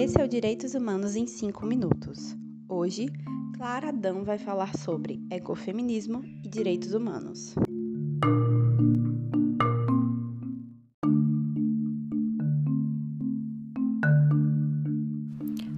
Esse é o Direitos Humanos em 5 minutos. Hoje, Clara Adão vai falar sobre ecofeminismo e direitos humanos.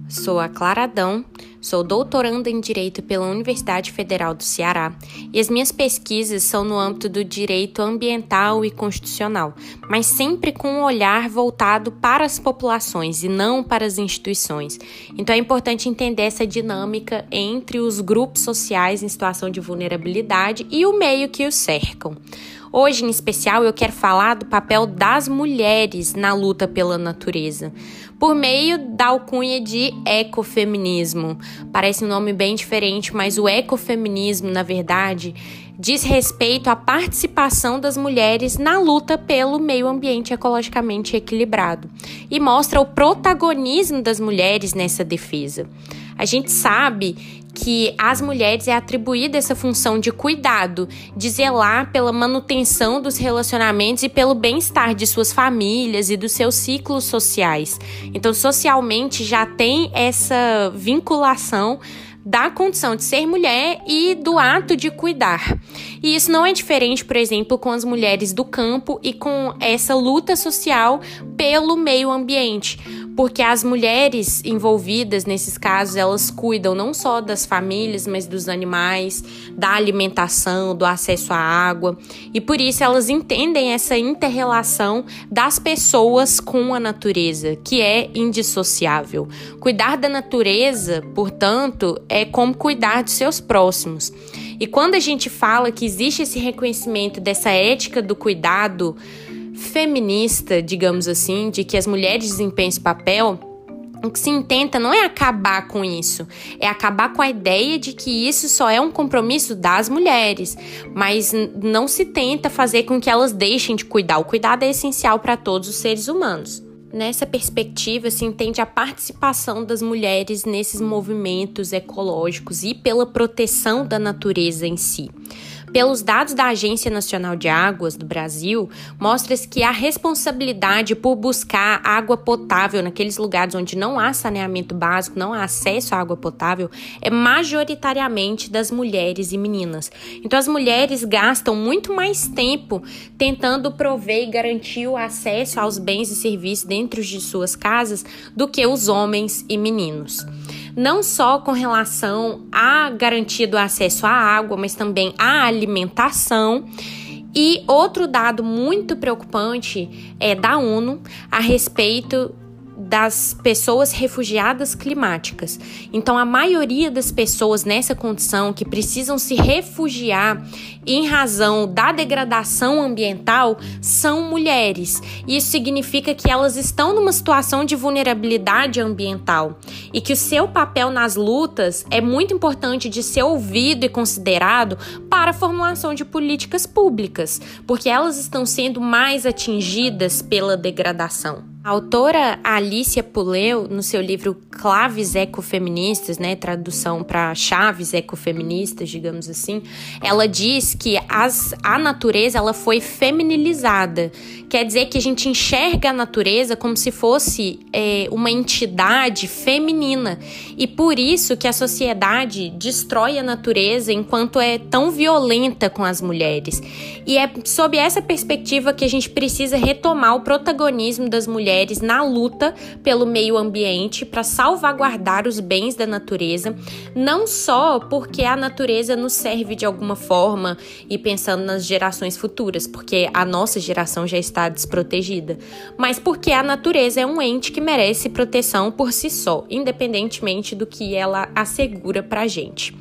Sou a Clara Adão, sou doutoranda em Direito pela Universidade Federal do Ceará e as minhas pesquisas são no âmbito do direito ambiental e constitucional, mas sempre com um olhar voltado para as populações e não para as instituições. Então é importante entender essa dinâmica entre os grupos sociais em situação de vulnerabilidade e o meio que os cercam. Hoje, em especial, eu quero falar do papel das mulheres na luta pela natureza, por meio da alcunha de ecofeminismo. Parece um nome bem diferente, mas o ecofeminismo, na verdade, diz respeito à participação das mulheres na luta pelo meio ambiente ecologicamente equilibrado e mostra o protagonismo das mulheres nessa defesa. A gente sabe que às mulheres é atribuída essa função de cuidado, de zelar pela manutenção dos relacionamentos e pelo bem-estar de suas famílias e dos seus ciclos sociais. Então, socialmente já tem essa vinculação da condição de ser mulher e do ato de cuidar. E isso não é diferente, por exemplo, com as mulheres do campo e com essa luta social pelo meio ambiente porque as mulheres envolvidas nesses casos, elas cuidam não só das famílias, mas dos animais, da alimentação, do acesso à água, e por isso elas entendem essa interrelação das pessoas com a natureza, que é indissociável. Cuidar da natureza, portanto, é como cuidar de seus próximos. E quando a gente fala que existe esse reconhecimento dessa ética do cuidado, feminista, digamos assim, de que as mulheres desempenham esse papel, o que se intenta não é acabar com isso, é acabar com a ideia de que isso só é um compromisso das mulheres, mas não se tenta fazer com que elas deixem de cuidar. O cuidado é essencial para todos os seres humanos. Nessa perspectiva, se entende a participação das mulheres nesses movimentos ecológicos e pela proteção da natureza em si. Pelos dados da Agência Nacional de Águas do Brasil, mostra-se que a responsabilidade por buscar água potável naqueles lugares onde não há saneamento básico, não há acesso à água potável, é majoritariamente das mulheres e meninas. Então, as mulheres gastam muito mais tempo tentando prover e garantir o acesso aos bens e serviços dentro de suas casas do que os homens e meninos não só com relação à garantia do acesso à água, mas também à alimentação. E outro dado muito preocupante é da ONU a respeito das pessoas refugiadas climáticas. Então, a maioria das pessoas nessa condição que precisam se refugiar em razão da degradação ambiental são mulheres. Isso significa que elas estão numa situação de vulnerabilidade ambiental e que o seu papel nas lutas é muito importante de ser ouvido e considerado para a formulação de políticas públicas, porque elas estão sendo mais atingidas pela degradação. A autora Alicia Puleu, no seu livro Claves Ecofeministas, né, tradução para chaves ecofeministas, digamos assim, ela diz que as, a natureza ela foi feminilizada. Quer dizer que a gente enxerga a natureza como se fosse é, uma entidade feminina. E por isso que a sociedade destrói a natureza enquanto é tão violenta com as mulheres. E é sob essa perspectiva que a gente precisa retomar o protagonismo das mulheres mulheres na luta pelo meio ambiente para salvaguardar os bens da natureza, não só porque a natureza nos serve de alguma forma e pensando nas gerações futuras, porque a nossa geração já está desprotegida, mas porque a natureza é um ente que merece proteção por si só, independentemente do que ela assegura para a gente.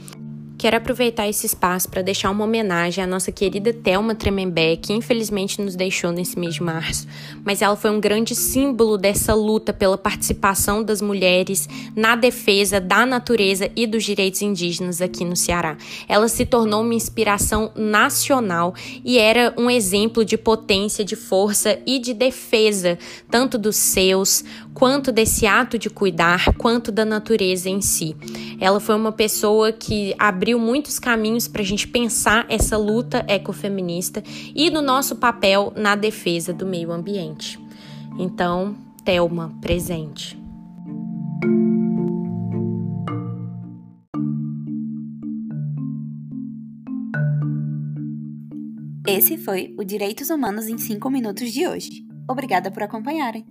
Quero aproveitar esse espaço para deixar uma homenagem à nossa querida Thelma Tremembé, que infelizmente nos deixou nesse mês de março, mas ela foi um grande símbolo dessa luta pela participação das mulheres na defesa da natureza e dos direitos indígenas aqui no Ceará. Ela se tornou uma inspiração nacional e era um exemplo de potência, de força e de defesa, tanto dos seus, quanto desse ato de cuidar, quanto da natureza em si. Ela foi uma pessoa que abriu muitos caminhos para a gente pensar essa luta ecofeminista e do nosso papel na defesa do meio ambiente. Então, Telma, presente. Esse foi o Direitos Humanos em 5 Minutos de hoje. Obrigada por acompanharem.